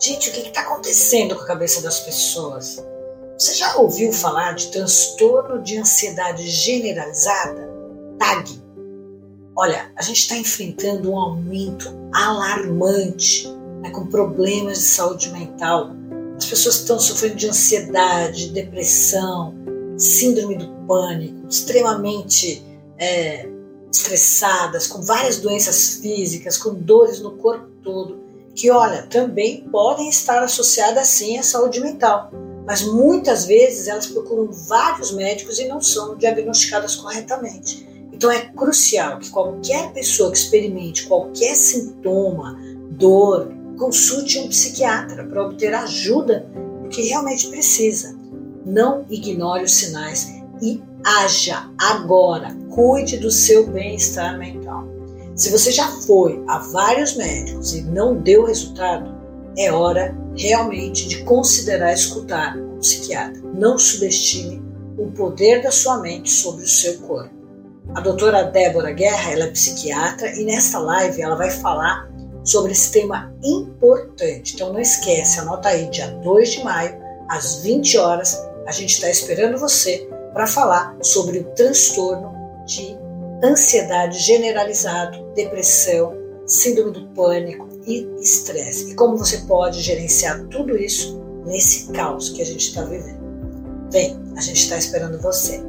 Gente, o que está acontecendo com a cabeça das pessoas? Você já ouviu falar de transtorno de ansiedade generalizada? TAG. Olha, a gente está enfrentando um aumento alarmante né, com problemas de saúde mental. As pessoas estão sofrendo de ansiedade, depressão, síndrome do pânico, extremamente é, estressadas, com várias doenças físicas, com dores no corpo todo, que, olha, também podem estar associadas sim à saúde mental. Mas muitas vezes elas procuram vários médicos e não são diagnosticadas corretamente. Então é crucial que qualquer pessoa que experimente qualquer sintoma, dor, consulte um psiquiatra para obter ajuda que realmente precisa. Não ignore os sinais e haja agora. Cuide do seu bem-estar mental. Se você já foi a vários médicos e não deu resultado, é hora realmente de considerar escutar um psiquiatra. Não subestime o poder da sua mente sobre o seu corpo. A doutora Débora Guerra ela é psiquiatra e nesta live ela vai falar sobre esse tema importante. Então não esquece, anota aí, dia 2 de maio, às 20 horas, a gente está esperando você para falar sobre o transtorno de ansiedade generalizado, depressão, síndrome do pânico e estresse. E como você pode gerenciar tudo isso nesse caos que a gente está vivendo. Vem, a gente está esperando você.